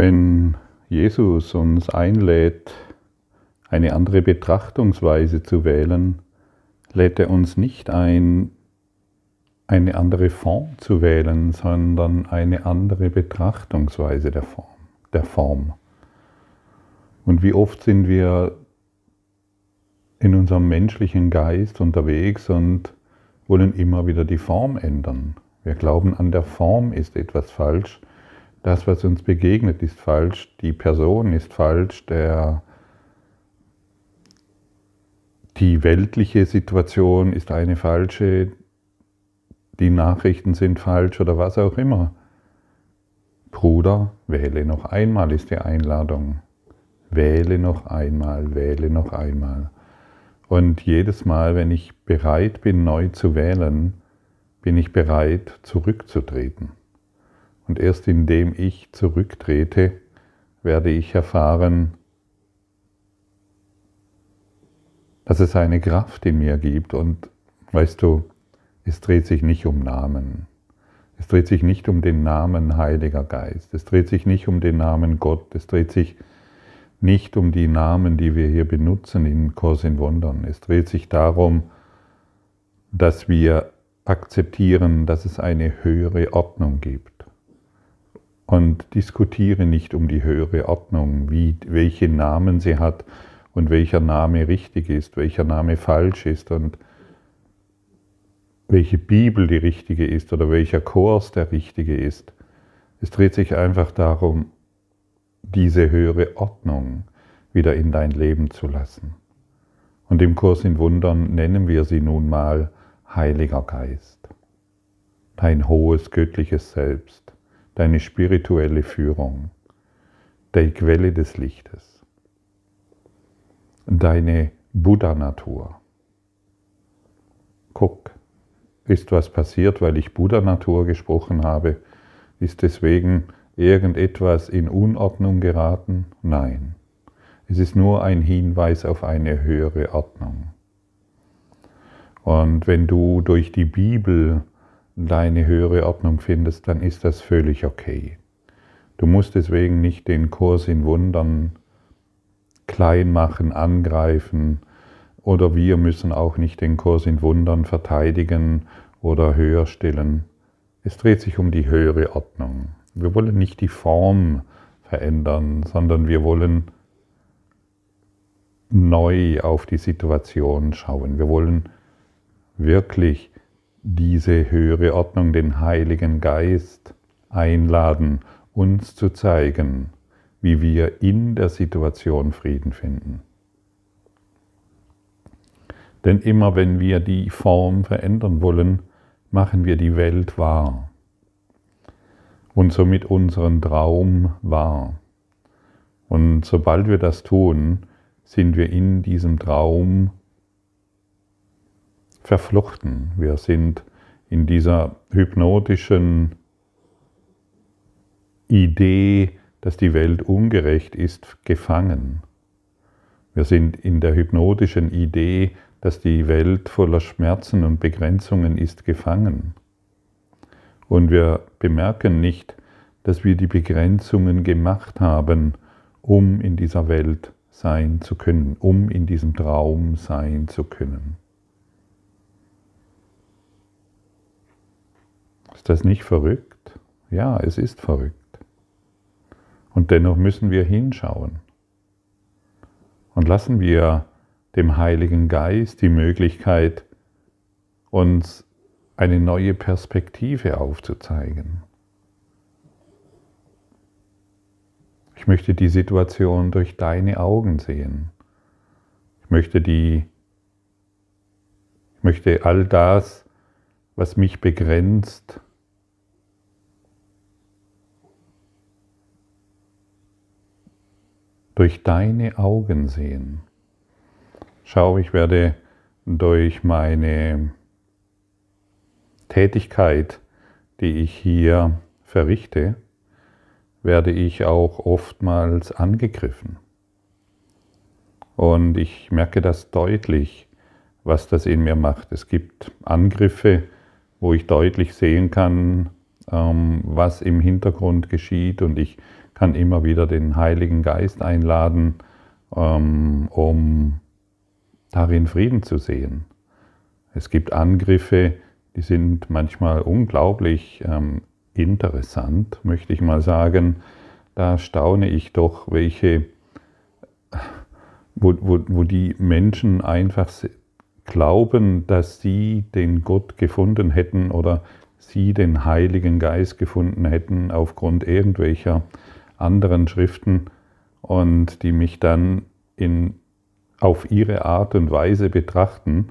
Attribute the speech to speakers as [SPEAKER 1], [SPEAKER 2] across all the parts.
[SPEAKER 1] Wenn Jesus uns einlädt, eine andere Betrachtungsweise zu wählen, lädt er uns nicht ein, eine andere Form zu wählen, sondern eine andere Betrachtungsweise der Form. Der Form. Und wie oft sind wir in unserem menschlichen Geist unterwegs und wollen immer wieder die Form ändern. Wir glauben, an der Form ist etwas falsch. Das, was uns begegnet, ist falsch. Die Person ist falsch. Der, die weltliche Situation ist eine falsche. Die Nachrichten sind falsch oder was auch immer. Bruder, wähle noch einmal ist die Einladung. Wähle noch einmal, wähle noch einmal. Und jedes Mal, wenn ich bereit bin, neu zu wählen, bin ich bereit, zurückzutreten. Und erst indem ich zurücktrete, werde ich erfahren, dass es eine Kraft in mir gibt. Und weißt du, es dreht sich nicht um Namen. Es dreht sich nicht um den Namen Heiliger Geist. Es dreht sich nicht um den Namen Gott. Es dreht sich nicht um die Namen, die wir hier benutzen in Kurs in Wundern. Es dreht sich darum, dass wir akzeptieren, dass es eine höhere Ordnung gibt. Und diskutiere nicht um die höhere Ordnung, wie, welche Namen sie hat und welcher Name richtig ist, welcher Name falsch ist und welche Bibel die richtige ist oder welcher Kurs der richtige ist. Es dreht sich einfach darum, diese höhere Ordnung wieder in dein Leben zu lassen. Und im Kurs in Wundern nennen wir sie nun mal Heiliger Geist, dein hohes göttliches Selbst, deine spirituelle Führung, die Quelle des Lichtes, deine Buddha-Natur. Guck, ist was passiert, weil ich Buddha-Natur gesprochen habe? Ist deswegen irgendetwas in Unordnung geraten? Nein. Es ist nur ein Hinweis auf eine höhere Ordnung. Und wenn du durch die Bibel deine höhere Ordnung findest, dann ist das völlig okay. Du musst deswegen nicht den Kurs in Wundern klein machen, angreifen, oder wir müssen auch nicht den Kurs in Wundern verteidigen oder höher stellen. Es dreht sich um die höhere Ordnung. Wir wollen nicht die Form verändern, sondern wir wollen neu auf die Situation schauen. Wir wollen wirklich diese höhere Ordnung, den Heiligen Geist einladen, uns zu zeigen, wie wir in der Situation Frieden finden. Denn immer wenn wir die Form verändern wollen, machen wir die Welt wahr und somit unseren Traum wahr. Und sobald wir das tun, sind wir in diesem Traum verflochten. Wir sind in dieser hypnotischen Idee, dass die Welt ungerecht ist, gefangen. Wir sind in der hypnotischen Idee, dass die Welt voller Schmerzen und Begrenzungen ist, gefangen. Und wir bemerken nicht, dass wir die Begrenzungen gemacht haben, um in dieser Welt sein zu können, um in diesem Traum sein zu können. Ist das nicht verrückt? Ja, es ist verrückt. Und dennoch müssen wir hinschauen. Und lassen wir dem Heiligen Geist die Möglichkeit, uns eine neue Perspektive aufzuzeigen. Ich möchte die Situation durch deine Augen sehen. Ich möchte die ich möchte all das, was mich begrenzt, durch deine Augen sehen. Schau, ich werde durch meine Tätigkeit, die ich hier verrichte, werde ich auch oftmals angegriffen. Und ich merke das deutlich, was das in mir macht. Es gibt Angriffe, wo ich deutlich sehen kann, ähm, was im Hintergrund geschieht und ich kann immer wieder den Heiligen Geist einladen, ähm, um darin Frieden zu sehen. Es gibt Angriffe, die sind manchmal unglaublich ähm, interessant, möchte ich mal sagen. Da staune ich doch, welche, wo, wo, wo die Menschen einfach glauben, dass sie den Gott gefunden hätten oder sie den Heiligen Geist gefunden hätten aufgrund irgendwelcher anderen Schriften und die mich dann in, auf ihre Art und Weise betrachten,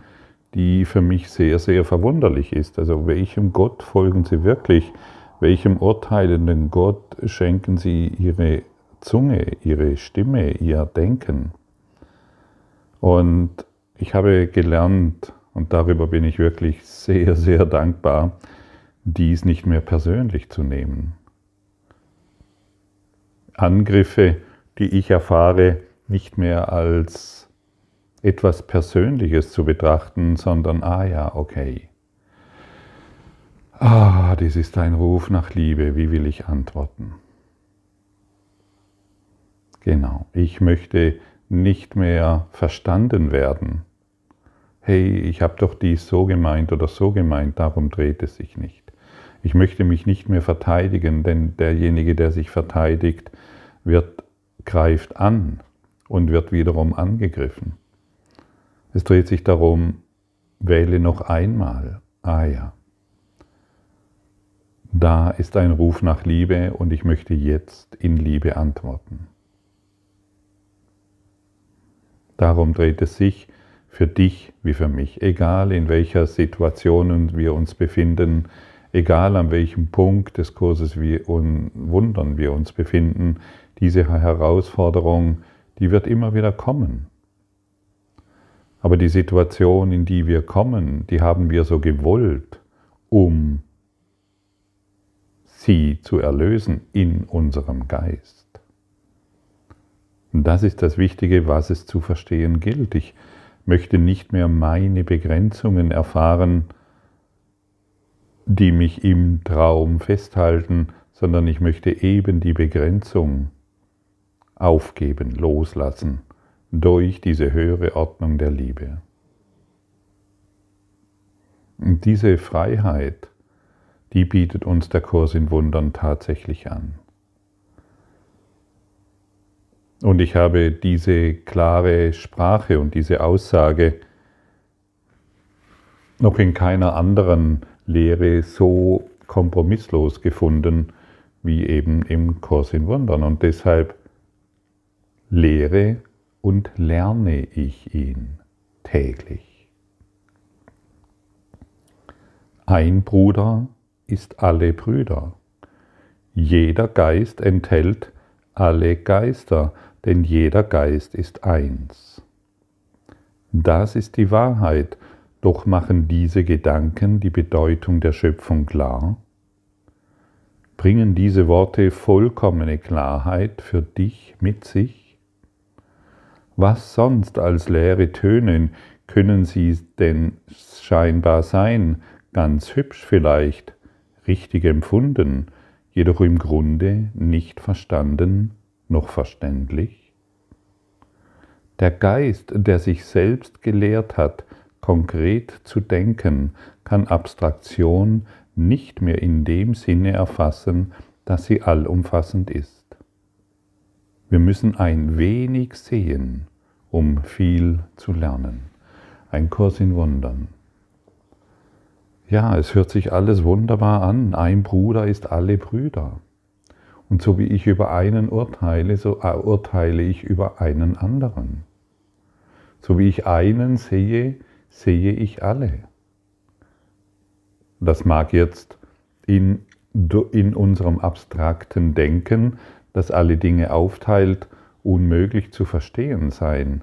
[SPEAKER 1] die für mich sehr, sehr verwunderlich ist. Also welchem Gott folgen sie wirklich? Welchem urteilenden Gott schenken sie ihre Zunge, ihre Stimme, ihr Denken? Und ich habe gelernt, und darüber bin ich wirklich sehr, sehr dankbar, dies nicht mehr persönlich zu nehmen. Angriffe, die ich erfahre, nicht mehr als etwas Persönliches zu betrachten, sondern, ah ja, okay. Ah, dies ist ein Ruf nach Liebe, wie will ich antworten? Genau, ich möchte nicht mehr verstanden werden. Hey, ich habe doch dies so gemeint oder so gemeint, darum dreht es sich nicht. Ich möchte mich nicht mehr verteidigen, denn derjenige, der sich verteidigt, wird, greift an und wird wiederum angegriffen. Es dreht sich darum, wähle noch einmal. Ah ja. Da ist ein Ruf nach Liebe und ich möchte jetzt in Liebe antworten. Darum dreht es sich für dich wie für mich, egal in welcher Situation wir uns befinden, egal an welchem Punkt des Kurses wir und Wundern wir uns befinden, diese Herausforderung, die wird immer wieder kommen. Aber die Situation, in die wir kommen, die haben wir so gewollt, um sie zu erlösen in unserem Geist. Und das ist das Wichtige, was es zu verstehen gilt. Ich möchte nicht mehr meine Begrenzungen erfahren, die mich im Traum festhalten, sondern ich möchte eben die Begrenzung aufgeben, loslassen durch diese höhere Ordnung der Liebe. Und diese Freiheit, die bietet uns der Kurs in Wundern tatsächlich an. Und ich habe diese klare Sprache und diese Aussage noch in keiner anderen Lehre so kompromisslos gefunden wie eben im Kurs in Wundern. Und deshalb lehre und lerne ich ihn täglich. Ein Bruder ist alle Brüder. Jeder Geist enthält alle Geister, denn jeder Geist ist eins. Das ist die Wahrheit, doch machen diese Gedanken die Bedeutung der Schöpfung klar? Bringen diese Worte vollkommene Klarheit für dich mit sich? Was sonst als leere Töne können sie denn scheinbar sein, ganz hübsch vielleicht, richtig empfunden, jedoch im Grunde nicht verstanden noch verständlich? Der Geist, der sich selbst gelehrt hat, konkret zu denken, kann Abstraktion nicht mehr in dem Sinne erfassen, dass sie allumfassend ist. Wir müssen ein wenig sehen, um viel zu lernen. Ein Kurs in Wundern. Ja, es hört sich alles wunderbar an. Ein Bruder ist alle Brüder. Und so wie ich über einen urteile, so urteile ich über einen anderen. So wie ich einen sehe, sehe ich alle. Das mag jetzt in, in unserem abstrakten Denken, das alle Dinge aufteilt, unmöglich zu verstehen sein.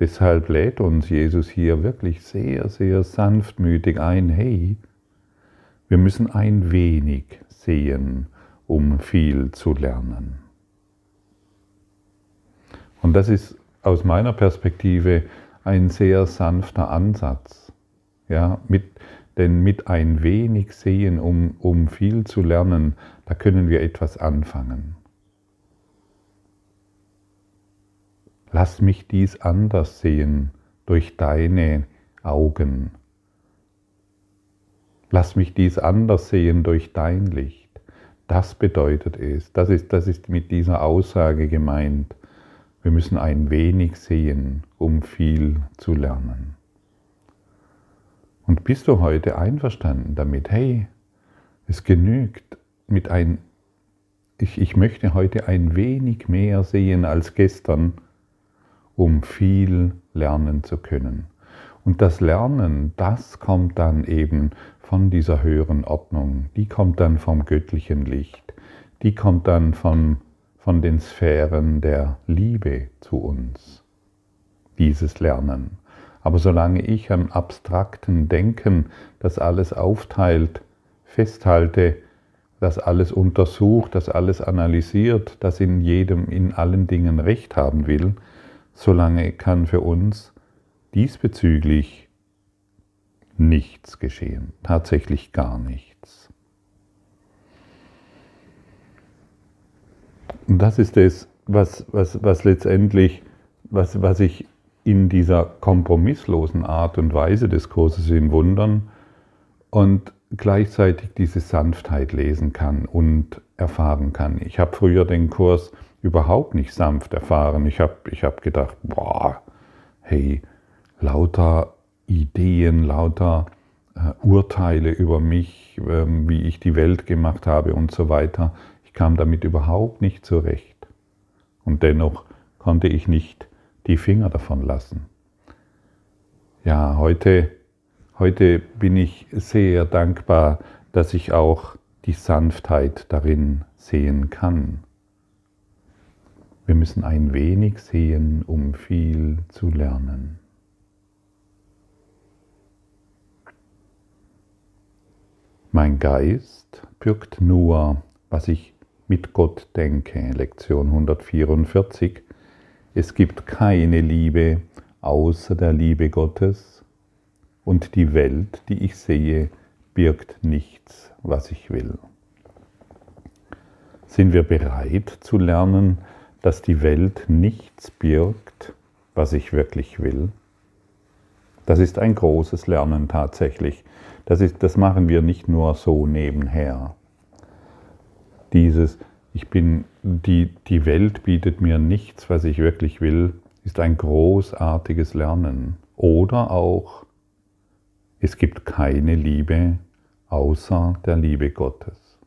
[SPEAKER 1] Deshalb lädt uns Jesus hier wirklich sehr, sehr sanftmütig ein, hey, wir müssen ein wenig sehen, um viel zu lernen. Und das ist aus meiner Perspektive ein sehr sanfter Ansatz. Ja, mit, denn mit ein wenig Sehen, um, um viel zu lernen, da können wir etwas anfangen. Lass mich dies anders sehen durch deine Augen. Lass mich dies anders sehen durch dein Licht. Das bedeutet es. Das ist, das ist mit dieser Aussage gemeint. Wir müssen ein wenig sehen, um viel zu lernen. Und bist du heute einverstanden damit? Hey, es genügt mit ein, ich, ich möchte heute ein wenig mehr sehen als gestern, um viel lernen zu können. Und das Lernen, das kommt dann eben von dieser höheren Ordnung, die kommt dann vom göttlichen Licht, die kommt dann von, von den Sphären der Liebe zu uns, dieses Lernen. Aber solange ich am abstrakten Denken das alles aufteilt, festhalte, das alles untersucht, das alles analysiert, das in jedem, in allen Dingen Recht haben will, solange kann für uns diesbezüglich nichts geschehen, tatsächlich gar nichts. Und das ist es, was, was, was letztendlich, was, was ich in dieser kompromisslosen Art und Weise des Kurses in Wundern und gleichzeitig diese Sanftheit lesen kann und erfahren kann. Ich habe früher den Kurs überhaupt nicht sanft erfahren. Ich habe ich hab gedacht, boah, hey, lauter Ideen, lauter äh, Urteile über mich, ähm, wie ich die Welt gemacht habe und so weiter. Kam damit überhaupt nicht zurecht. Und dennoch konnte ich nicht die Finger davon lassen. Ja, heute, heute bin ich sehr dankbar, dass ich auch die Sanftheit darin sehen kann. Wir müssen ein wenig sehen, um viel zu lernen. Mein Geist birgt nur, was ich mit Gott denke. Lektion 144. Es gibt keine Liebe außer der Liebe Gottes und die Welt, die ich sehe, birgt nichts, was ich will. Sind wir bereit zu lernen, dass die Welt nichts birgt, was ich wirklich will? Das ist ein großes Lernen tatsächlich. Das, ist, das machen wir nicht nur so nebenher. Dieses, ich bin, die, die Welt bietet mir nichts, was ich wirklich will, ist ein großartiges Lernen. Oder auch, es gibt keine Liebe außer der Liebe Gottes.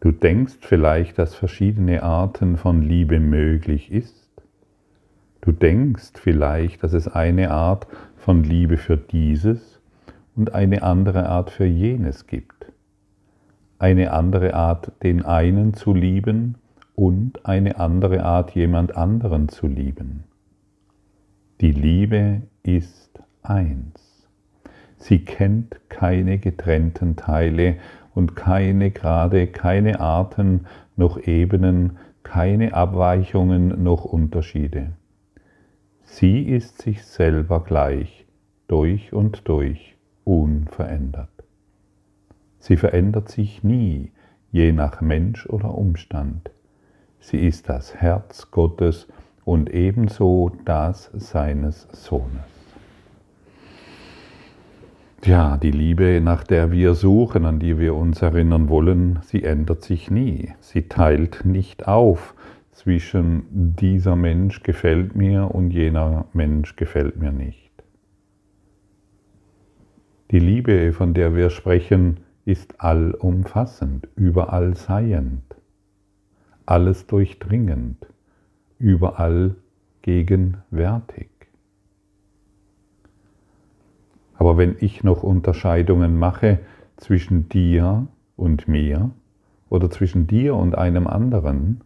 [SPEAKER 1] Du denkst vielleicht, dass verschiedene Arten von Liebe möglich ist. Du denkst vielleicht, dass es eine Art von Liebe für dieses und eine andere Art für jenes gibt. Eine andere Art, den einen zu lieben und eine andere Art, jemand anderen zu lieben. Die Liebe ist eins. Sie kennt keine getrennten Teile und keine Grade, keine Arten noch Ebenen, keine Abweichungen noch Unterschiede. Sie ist sich selber gleich, durch und durch, unverändert. Sie verändert sich nie, je nach Mensch oder Umstand. Sie ist das Herz Gottes und ebenso das seines Sohnes. Ja, die Liebe, nach der wir suchen, an die wir uns erinnern wollen, sie ändert sich nie. Sie teilt nicht auf, zwischen dieser Mensch gefällt mir und jener Mensch gefällt mir nicht. Die Liebe, von der wir sprechen, ist allumfassend, überall seiend, alles durchdringend, überall gegenwärtig. Aber wenn ich noch Unterscheidungen mache zwischen dir und mir oder zwischen dir und einem anderen,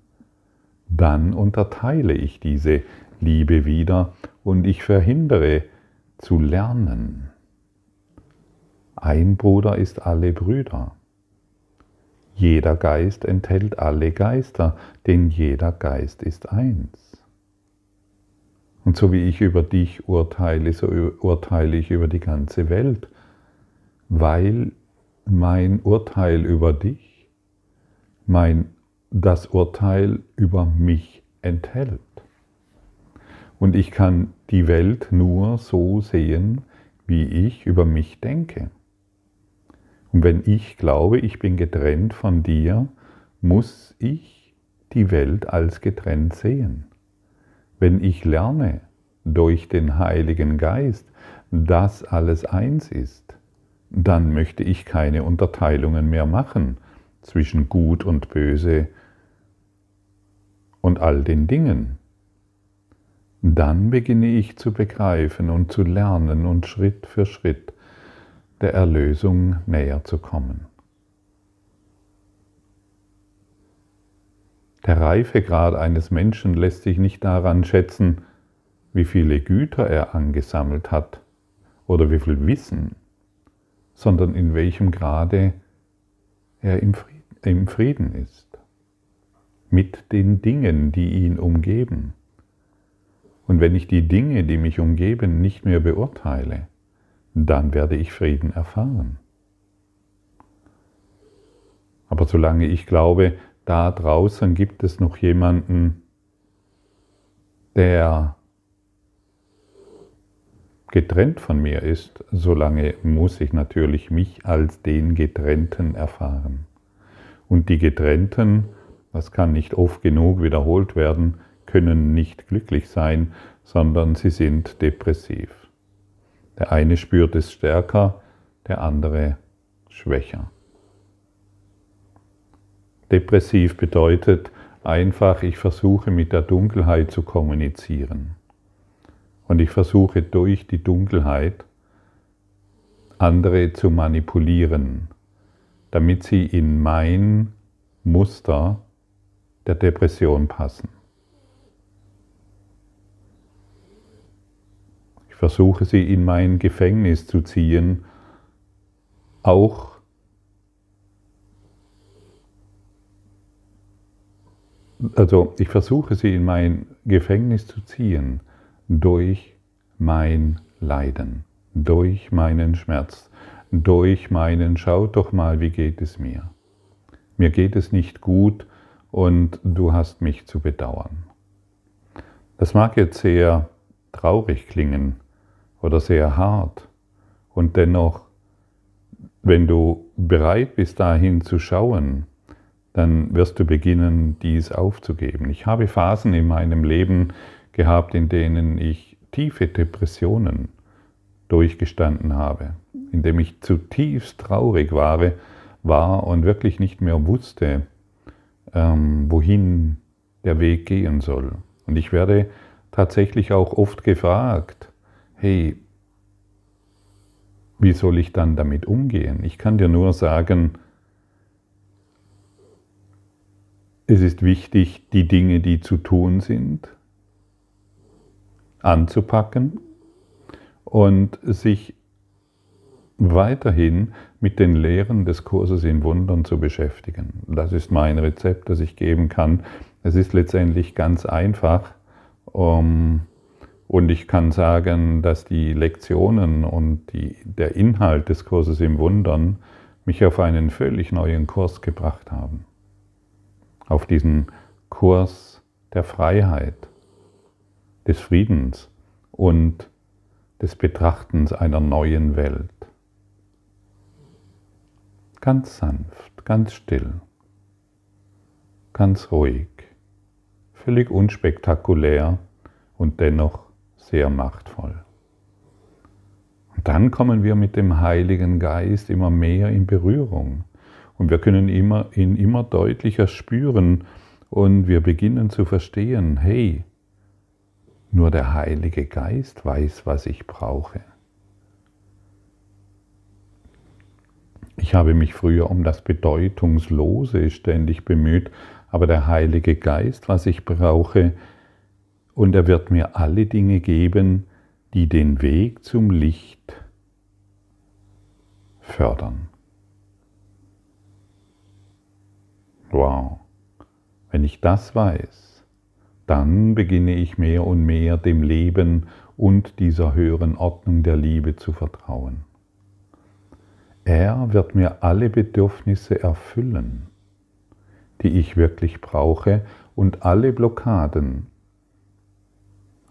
[SPEAKER 1] dann unterteile ich diese Liebe wieder und ich verhindere zu lernen. Ein Bruder ist alle Brüder. Jeder Geist enthält alle Geister, denn jeder Geist ist eins. Und so wie ich über dich urteile, so urteile ich über die ganze Welt, weil mein Urteil über dich, mein das Urteil über mich enthält. Und ich kann die Welt nur so sehen, wie ich über mich denke. Und wenn ich glaube, ich bin getrennt von dir, muss ich die Welt als getrennt sehen. Wenn ich lerne durch den Heiligen Geist, dass alles eins ist, dann möchte ich keine Unterteilungen mehr machen zwischen Gut und Böse und all den Dingen. Dann beginne ich zu begreifen und zu lernen und Schritt für Schritt der Erlösung näher zu kommen. Der Reifegrad eines Menschen lässt sich nicht daran schätzen, wie viele Güter er angesammelt hat oder wie viel Wissen, sondern in welchem Grade er im Frieden ist mit den Dingen, die ihn umgeben. Und wenn ich die Dinge, die mich umgeben, nicht mehr beurteile, dann werde ich Frieden erfahren. Aber solange ich glaube, da draußen gibt es noch jemanden, der getrennt von mir ist, solange muss ich natürlich mich als den Getrennten erfahren. Und die Getrennten, das kann nicht oft genug wiederholt werden, können nicht glücklich sein, sondern sie sind depressiv. Der eine spürt es stärker, der andere schwächer. Depressiv bedeutet einfach, ich versuche mit der Dunkelheit zu kommunizieren. Und ich versuche durch die Dunkelheit andere zu manipulieren, damit sie in mein Muster der Depression passen. Versuche sie in mein Gefängnis zu ziehen, auch also ich versuche sie in mein Gefängnis zu ziehen durch mein Leiden, durch meinen Schmerz, durch meinen Schaut doch mal, wie geht es mir. Mir geht es nicht gut und du hast mich zu bedauern. Das mag jetzt sehr traurig klingen oder sehr hart und dennoch, wenn du bereit bist dahin zu schauen, dann wirst du beginnen, dies aufzugeben. Ich habe Phasen in meinem Leben gehabt, in denen ich tiefe Depressionen durchgestanden habe, in dem ich zutiefst traurig war, war und wirklich nicht mehr wusste, ähm, wohin der Weg gehen soll. Und ich werde tatsächlich auch oft gefragt, hey, wie soll ich dann damit umgehen? Ich kann dir nur sagen, Es ist wichtig, die Dinge, die zu tun sind, anzupacken und sich weiterhin mit den Lehren des Kurses in Wundern zu beschäftigen. Das ist mein Rezept, das ich geben kann. Es ist letztendlich ganz einfach um, und ich kann sagen, dass die Lektionen und die, der Inhalt des Kurses im Wundern mich auf einen völlig neuen Kurs gebracht haben auf diesen Kurs der Freiheit, des Friedens und des Betrachtens einer neuen Welt. Ganz sanft, ganz still, ganz ruhig, völlig unspektakulär und dennoch sehr machtvoll. Und dann kommen wir mit dem Heiligen Geist immer mehr in Berührung. Und wir können immer, ihn immer deutlicher spüren und wir beginnen zu verstehen, hey, nur der Heilige Geist weiß, was ich brauche. Ich habe mich früher um das Bedeutungslose ständig bemüht, aber der Heilige Geist, was ich brauche, und er wird mir alle Dinge geben, die den Weg zum Licht fördern. Wow. Wenn ich das weiß, dann beginne ich mehr und mehr dem Leben und dieser höheren Ordnung der Liebe zu vertrauen. Er wird mir alle Bedürfnisse erfüllen, die ich wirklich brauche und alle Blockaden,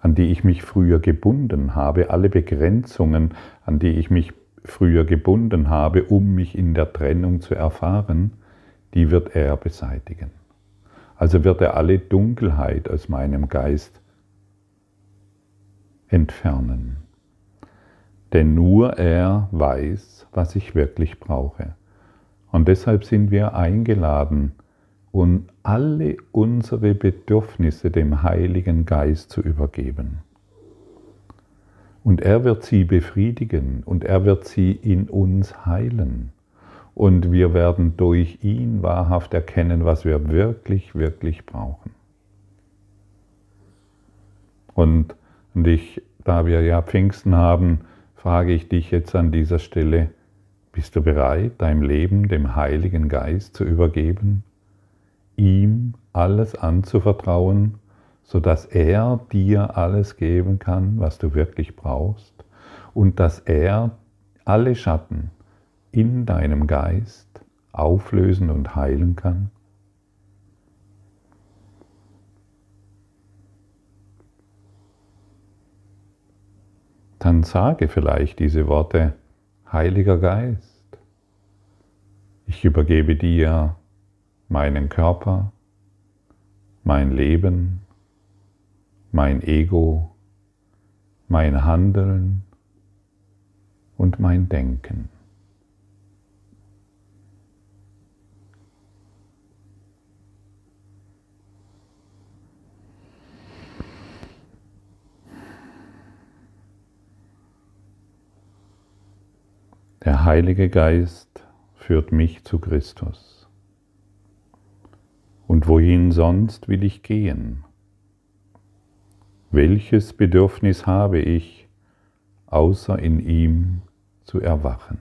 [SPEAKER 1] an die ich mich früher gebunden habe, alle Begrenzungen, an die ich mich früher gebunden habe, um mich in der Trennung zu erfahren, die wird er beseitigen. Also wird er alle Dunkelheit aus meinem Geist entfernen. Denn nur er weiß, was ich wirklich brauche. Und deshalb sind wir eingeladen, um alle unsere Bedürfnisse dem Heiligen Geist zu übergeben. Und er wird sie befriedigen und er wird sie in uns heilen. Und wir werden durch ihn wahrhaft erkennen, was wir wirklich, wirklich brauchen. Und, und ich, da wir ja Pfingsten haben, frage ich dich jetzt an dieser Stelle, bist du bereit, dein Leben dem Heiligen Geist zu übergeben, ihm alles anzuvertrauen, sodass er dir alles geben kann, was du wirklich brauchst und dass er alle Schatten in deinem Geist auflösen und heilen kann? dann sage vielleicht diese Worte, Heiliger Geist, ich übergebe dir meinen Körper, mein Leben, mein Ego, mein Handeln und mein Denken. Der Heilige Geist führt mich zu Christus. Und wohin sonst will ich gehen? Welches Bedürfnis habe ich, außer in ihm zu erwachen?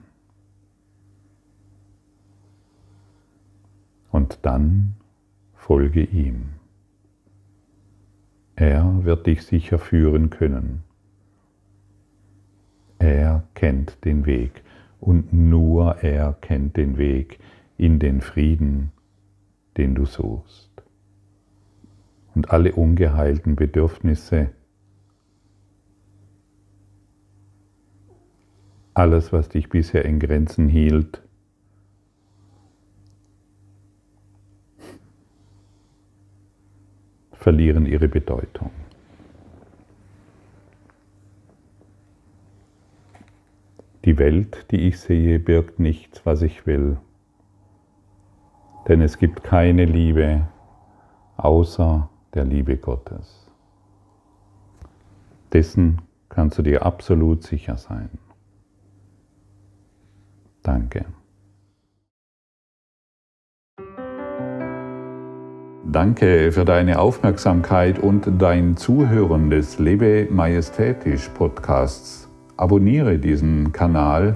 [SPEAKER 1] Und dann folge ihm. Er wird dich sicher führen können. Er kennt den Weg und nur er kennt den Weg in den Frieden, den du suchst. Und alle ungeheilten Bedürfnisse, alles, was dich bisher in Grenzen hielt, verlieren ihre Bedeutung. Die Welt, die ich sehe, birgt nichts, was ich will. Denn es gibt keine Liebe außer der Liebe Gottes. Dessen kannst du dir absolut sicher sein. Danke. Danke für deine Aufmerksamkeit und dein Zuhören des Lebe Majestätisch Podcasts. Abonniere diesen Kanal,